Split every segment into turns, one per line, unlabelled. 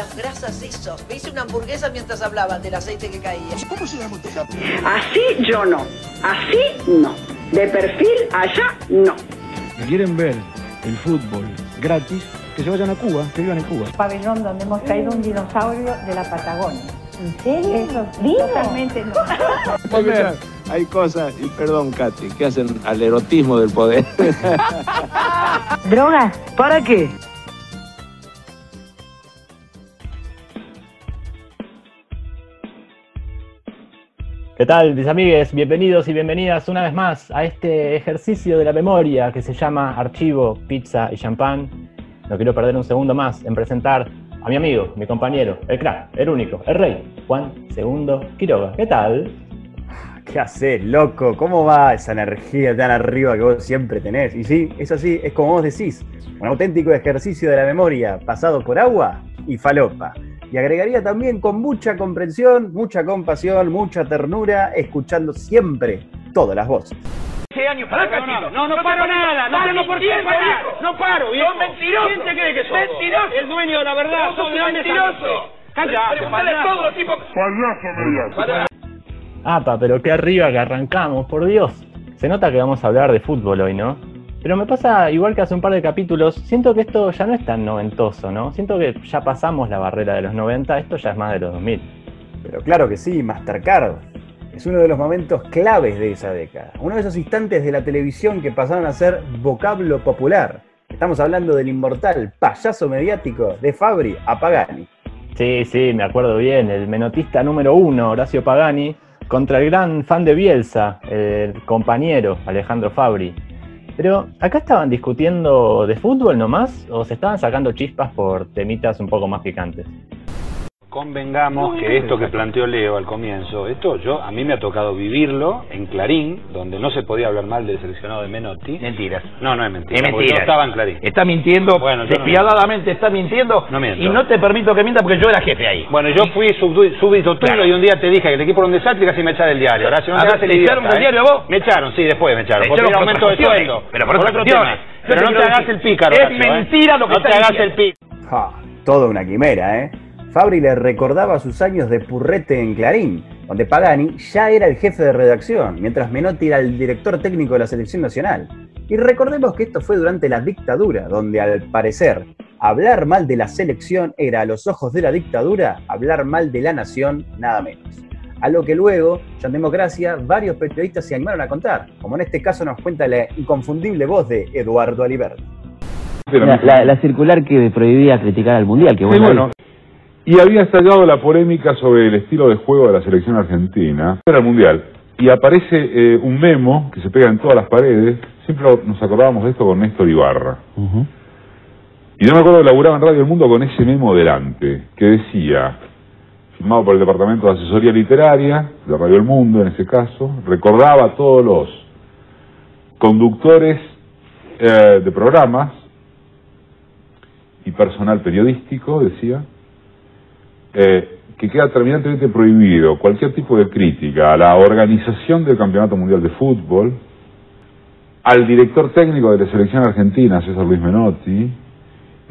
cuántas grasas hizo. Me hice una hamburguesa mientras hablaban del aceite que caía.
¿Cómo se llama usted?
Así yo no. Así no. De perfil allá no.
Si quieren ver el fútbol gratis, que se vayan a Cuba, que vivan en Cuba.
Pabellón donde hemos traído un dinosaurio de la Patagonia.
¿En serio?
Eso,
¿Vivo?
totalmente no.
Hay cosas, y perdón Katy, que hacen al erotismo del poder.
¿Drogas?
¿Para qué?
¿Qué tal, mis amigues? Bienvenidos y bienvenidas una vez más a este ejercicio de la memoria que se llama Archivo, Pizza y Champán. No quiero perder un segundo más en presentar a mi amigo, mi compañero, el crack, el único, el rey, Juan Segundo Quiroga. ¿Qué tal?
¿Qué haces, loco? ¿Cómo va esa energía tan arriba que vos siempre tenés? Y sí, es así, es como vos decís, un auténtico ejercicio de la memoria pasado por agua y falopa. Y agregaría también con mucha comprensión, mucha compasión, mucha ternura, escuchando siempre todas las voces.
años para cachito. No, no paro nada. No tengo por qué parar. No paro, viejo.
¡Sos mentiroso!
¿Quién te cree que sos?
¡Mentiroso!
El dueño de la verdad.
¡Sos
¿de dónde
mentiroso!
saliste? Callate,
Preguntale a
payaso.
Apa, pero qué arriba que arrancamos, por Dios. Se nota que vamos a hablar de fútbol hoy, ¿no? Pero me pasa igual que hace un par de capítulos, siento que esto ya no es tan noventoso, ¿no? Siento que ya pasamos la barrera de los 90, esto ya es más de los 2000.
Pero claro que sí, Mastercard. Es uno de los momentos claves de esa década. Uno de esos instantes de la televisión que pasaron a ser vocablo popular. Estamos hablando del inmortal payaso mediático de Fabri a Pagani.
Sí, sí, me acuerdo bien, el menotista número uno, Horacio Pagani, contra el gran fan de Bielsa, el compañero Alejandro Fabri. Pero, ¿acá estaban discutiendo de fútbol nomás o se estaban sacando chispas por temitas un poco más picantes?
Convengamos que esto que planteó Leo al comienzo, esto yo a mí me ha tocado vivirlo en Clarín, donde no se podía hablar mal del seleccionado de Menotti.
Mentiras.
No, no es mentira.
Es mentira.
Yo estaba en Clarín.
Está mintiendo,
Bueno, no
despiadadamente está mintiendo.
No miento.
Y no te permito que mienta porque yo era jefe ahí.
Bueno, yo fui súbdito tuyo
Claro.
y un día te dije que el equipo donde salte casi me echaron del diario. Ahora, si no te el
¿te
idiota,
echaron del
¿eh?
diario a vos?
Me echaron, sí, después me echaron. Porque
echaron
era
por
aumento de sueldo.
pero por otras
otro tema. Pero no te hagas el pícaro,
es
¿eh?
mentira lo que
No te hagas el pícaro.
Toda una quimera, ¿eh? Fabri le recordaba sus años de purrete en Clarín, donde Pagani ya era el jefe de redacción, mientras Menotti era el director técnico de la selección nacional. Y recordemos que esto fue durante la dictadura, donde al parecer hablar mal de la selección era a los ojos de la dictadura hablar mal de la nación, nada menos. A lo que luego, ya en democracia, varios periodistas se animaron a contar, como en este caso nos cuenta la inconfundible voz de Eduardo Aliberti.
La, la- la circular que prohibía criticar al mundial, que
Sí,
bueno,
bueno. Y había estallado la polémica sobre el estilo de juego de la selección argentina. Era el mundial. Y aparece eh, un memo que se pega en todas las paredes. Siempre nos acordábamos de esto con Néstor Ibarra. Y yo me acuerdo que laburaba en Radio El Mundo con ese memo delante, que decía, firmado por el Departamento de Asesoría Literaria, de Radio El Mundo en ese caso, recordaba a todos los conductores eh, de programas y personal periodístico, decía, eh, que queda terminantemente prohibido cualquier tipo de crítica a la organización del Campeonato Mundial de Fútbol, al director técnico de la selección argentina, César Luis Menotti,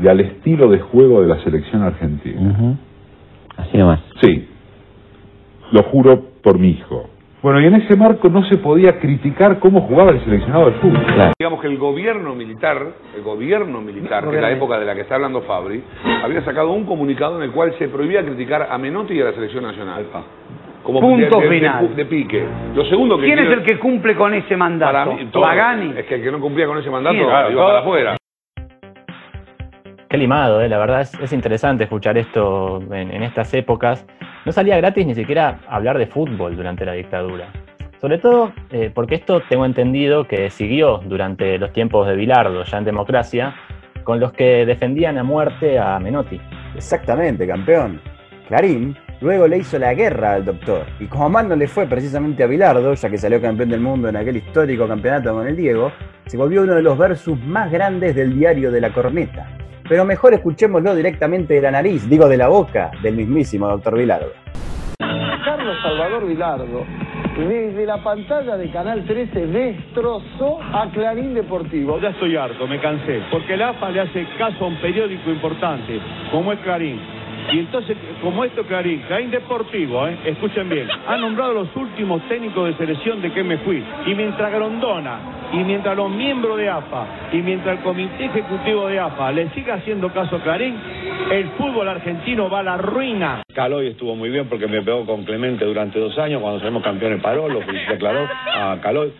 y al estilo de juego de la selección argentina.
Así nomás.
Sí, lo juro por mi hijo. Bueno, y en ese marco no se podía criticar cómo jugaba el seleccionado de fútbol.
Claro.
Digamos que el gobierno militar, el gobierno militar, que es la época de la que está hablando Fabri, había sacado un comunicado en el cual se prohibía criticar a Menotti y a la selección nacional. Como
Punto
de,
final.
de pique. Lo segundo que
¿Quién es el que cumple con ese mandato?
para mí, todo.
Pagani.
Es que el que no cumplía con ese mandato iba para afuera.
Qué limado, ¿eh? la verdad es, es interesante escuchar esto en, estas épocas. No salía gratis ni siquiera hablar de fútbol durante la dictadura. Sobre todo eh, porque esto tengo entendido que siguió durante los tiempos de Bilardo, ya en democracia, con los que defendían a muerte a Menotti.
Exactamente, campeón. Clarín luego le hizo la guerra al doctor. Y como mal no le fue precisamente a Bilardo, ya que salió campeón del mundo en aquel histórico campeonato con el Diego, se volvió uno de los versus más grandes del diario de la corneta. Pero mejor escuchémoslo directamente de la nariz, digo de la boca, del mismísimo doctor Bilardo.
Carlos Salvador Vilardo, desde la pantalla de Canal 13, destrozó a Clarín Deportivo.
Ya estoy harto, me cansé, porque el AFA le hace caso a un periódico importante, como es Clarín.
Y entonces, como esto Clarín, Clarín Deportivo, ¿eh? escuchen bien, ha nombrado los últimos técnicos de selección de que me fui. Y mientras Grondona, y mientras los miembros de AFA, y mientras el comité ejecutivo de AFA le siga haciendo caso a Clarín, el fútbol argentino va a la ruina.
Caloy estuvo muy bien porque me pegó con Clemente durante dos años, cuando salimos campeones paró, lo Caloy, a Caloy.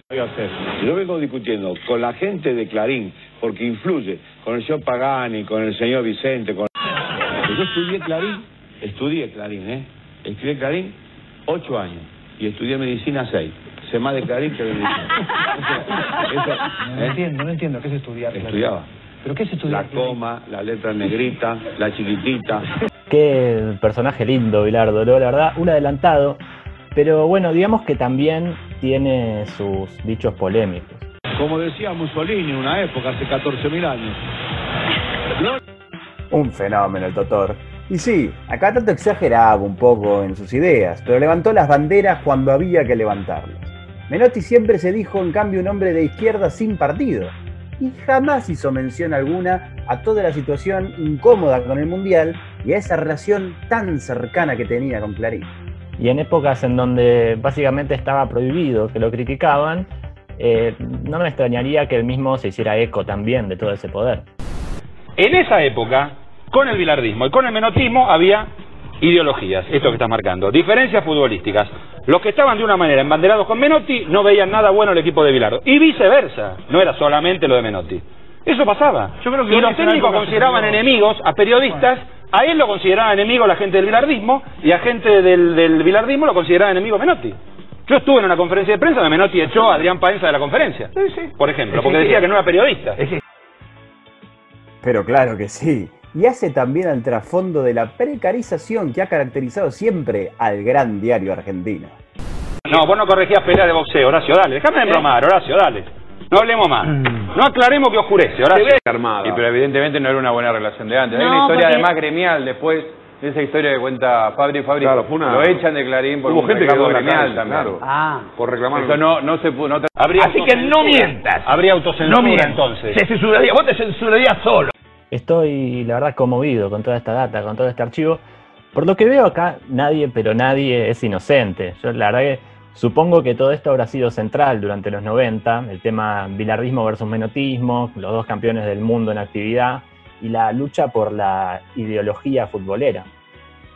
Yo vengo discutiendo con la gente de Clarín, porque influye, con el señor Pagani, con el señor Vicente, con... Yo estudié Clarín, estudié Clarín, ¿eh? Estudié Clarín ocho años y estudié medicina seis. Sé más de Clarín que de medicina. Eso,
No
¿eh?
entiendo, no entiendo. ¿Qué es estudiar?
Estudiaba.
¿Pero qué es estudiar?
La coma, la letra negrita, la chiquitita.
Qué personaje lindo, Bilardo, ¿no? la verdad, un adelantado. Pero bueno, digamos que también tiene sus dichos polémicos.
Como decía Mussolini en una época, hace 14.000 años.
Un fenómeno el Totor. Y sí, acá tanto exageraba un poco en sus ideas, pero levantó las banderas cuando había que levantarlas. Menotti siempre se dijo en cambio un hombre de izquierda sin partido, y jamás hizo mención alguna a toda la situación incómoda con el Mundial y a esa relación tan cercana que tenía con Clarín.
Y en épocas en donde básicamente estaba prohibido que lo criticaban, eh, no me extrañaría que él mismo se hiciera eco también de todo ese poder.
En esa época, con el bilardismo y con el menotismo había ideologías, esto que estás marcando, diferencias futbolísticas. Los que estaban de una manera embanderados con Menotti no veían nada bueno el equipo de Bilardo. Y viceversa, no era solamente lo de Menotti. Eso pasaba.
Yo creo que
y los técnicos consideraban enemigos a periodistas, a él lo consideraba enemigo la gente del bilardismo y a gente del, del bilardismo lo consideraba enemigo Menotti. Yo estuve en una conferencia de prensa donde Menotti echó a Adrián Paenza de la conferencia, por ejemplo, porque
que-
decía que no era periodista.
Pero claro que sí. Y hace también al trasfondo de la precarización que ha caracterizado siempre al gran diario argentino.
No, vos no corregías pelea de boxeo, Horacio, dale. Déjame de bromar, Horacio, dale. No hablemos más. No aclaremos que oscurece, Horacio.
armada.
Sí, pero evidentemente no era una buena relación de antes. Hay
No,
una historia
porque-
además gremial después de esa historia que cuenta Fabri. Fabri
Claro, fue una-
lo echan de Clarín por
Hubo
un
gente que
gremial
calle,
también.
claro.
Ah.
Por reclamar.
Eso no, no se pudo. No
Así que no mientas.
Habría autocensura
No mientas.
entonces.
Se censuraría, vos te censurarías solo.
Estoy, la verdad, conmovido con toda esta data, con todo este archivo. Por lo que veo acá, nadie, pero nadie es inocente. Yo la verdad supongo que todo esto habrá sido central durante los 90, el tema bilardismo versus menotismo, los dos campeones del mundo en actividad y la lucha por la ideología futbolera.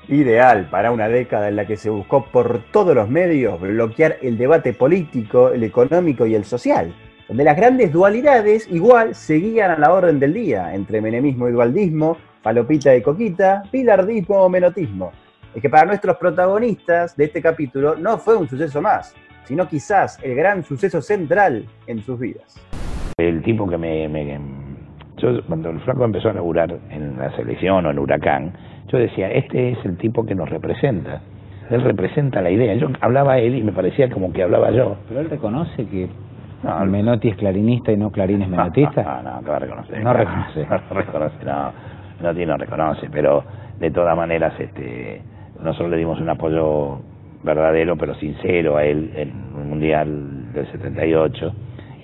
Ideal para una década en la que se buscó por todos los medios bloquear el debate político, el económico y el social, donde las grandes dualidades igual seguían a la orden del día, entre menemismo y dualdismo, falopita y coquita, pilardismo o menotismo. Es que para nuestros protagonistas de este capítulo no fue un suceso más, sino quizás el gran suceso central en sus vidas.
El tipo que me, me- Yo, cuando el Flaco empezó a laburar en la selección o en Huracán, yo decía, este es el tipo que nos representa. Él representa la idea. Yo hablaba a él y me parecía como que hablaba yo.
Pero él reconoce que Menotti es clarinista y no Clarín es menotista.
No, no, no reconocer.
No reconoce.
No reconoce, no. Menotti no reconoce, pero de todas maneras, este, nosotros le dimos un apoyo verdadero, pero sincero a él en el Mundial del 78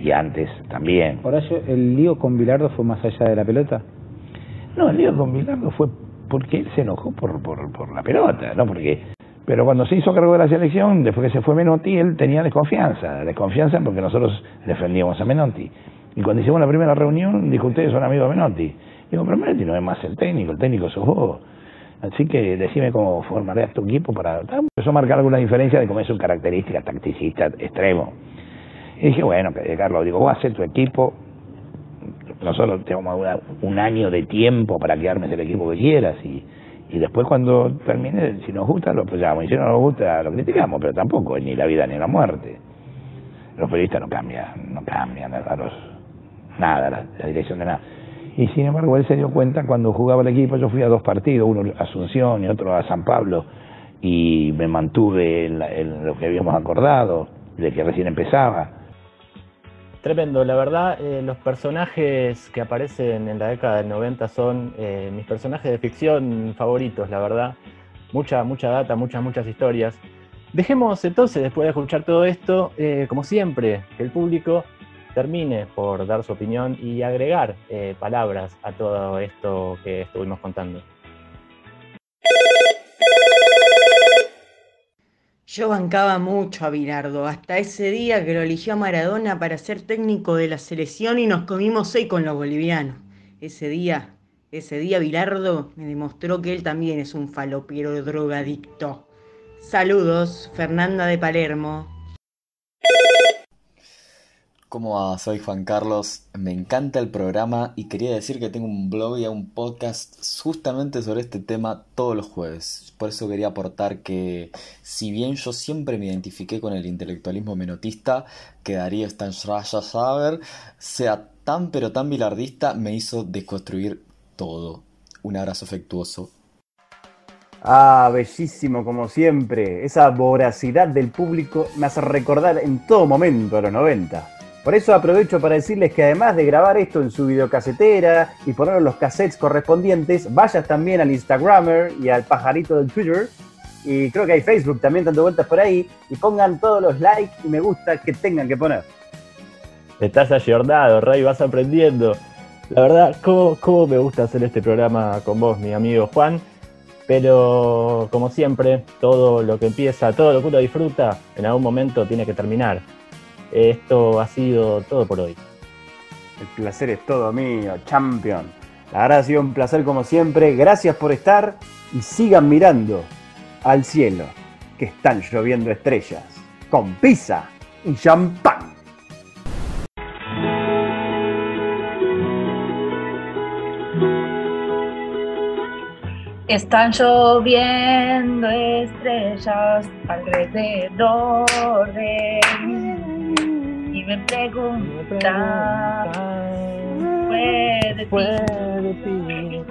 y antes también.
Horacio, ¿el lío con Bilardo fue más allá de la pelota?
No, el lío con Bilardo fue porque él se enojó por, por, por la pelota, ¿no? Porque, pero cuando se hizo cargo de la selección, después que se fue Menotti, él tenía desconfianza, desconfianza porque nosotros defendíamos a Menotti. Y cuando hicimos la primera reunión, dijo, ustedes son amigos de Menotti. Digo, pero Menotti no es más el técnico, el técnico sos vos. Así que decime cómo formarías tu equipo para... Empezó a marcar alguna diferencia de cómo es su característica tacticista extremo. Y dije, bueno, Carlos, digo, vos haces tu equipo, nosotros tenemos un año de tiempo para que armes el equipo que quieras y, y después cuando termine, si nos gusta lo apoyamos y si no nos gusta lo criticamos, pero tampoco ni la vida ni la muerte. Los periodistas no cambian, no cambian a los, nada, la, la dirección de nada. Y sin embargo él se dio cuenta cuando jugaba el equipo, yo fui a dos partidos, uno a Asunción y otro a San Pablo, y me mantuve en, la- en lo que habíamos acordado, de que recién empezaba.
Tremendo, la verdad, eh, los personajes que aparecen en la década del 90 son eh, mis personajes de ficción favoritos, la verdad. Mucha, mucha data, muchas, muchas historias. Dejemos entonces, después de escuchar todo esto, eh, como siempre, que el público termine por dar su opinión y agregar eh, palabras a todo esto que estuvimos contando.
Yo bancaba mucho a Bilardo, hasta ese día que lo eligió a Maradona para ser técnico de la selección y nos comimos seis con los bolivianos. Ese día, ese día Bilardo me demostró que él también es un falopiero drogadicto. Saludos, Fernanda de Palermo.
¿Cómo va? Soy Juan Carlos, me encanta el programa y quería decir que tengo un blog y un podcast justamente sobre este tema todos los jueves. Por eso quería aportar que si bien yo siempre me identifiqué con el intelectualismo menotista, que Darío Stanschreiber sea tan pero tan bilardista me hizo desconstruir todo. Un abrazo afectuoso.
Ah, bellísimo como siempre. Esa voracidad del público me hace recordar en todo momento a los 90. Por eso aprovecho para decirles que además de grabar esto en su videocasetera y poner los cassettes correspondientes, vayas también al Instagrammer y al pajarito del Twitter. Y creo que hay Facebook también dando vueltas por ahí. Y pongan todos los likes y me gusta que tengan que poner.
Estás ayornado, Ray, vas aprendiendo. La verdad, ¿cómo, ¿cómo me gusta hacer este programa con vos, mi amigo Juan? Pero como siempre, todo lo que empieza, todo lo que uno disfruta, en algún momento tiene que terminar. Esto ha sido todo por hoy.
El placer es todo mío, champion. La verdad ha sido un placer como siempre. Gracias por estar y sigan mirando al cielo, que están lloviendo estrellas, con pizza y champán.
Están lloviendo estrellas alrededor de mí me preguntan, ¿fue de ti?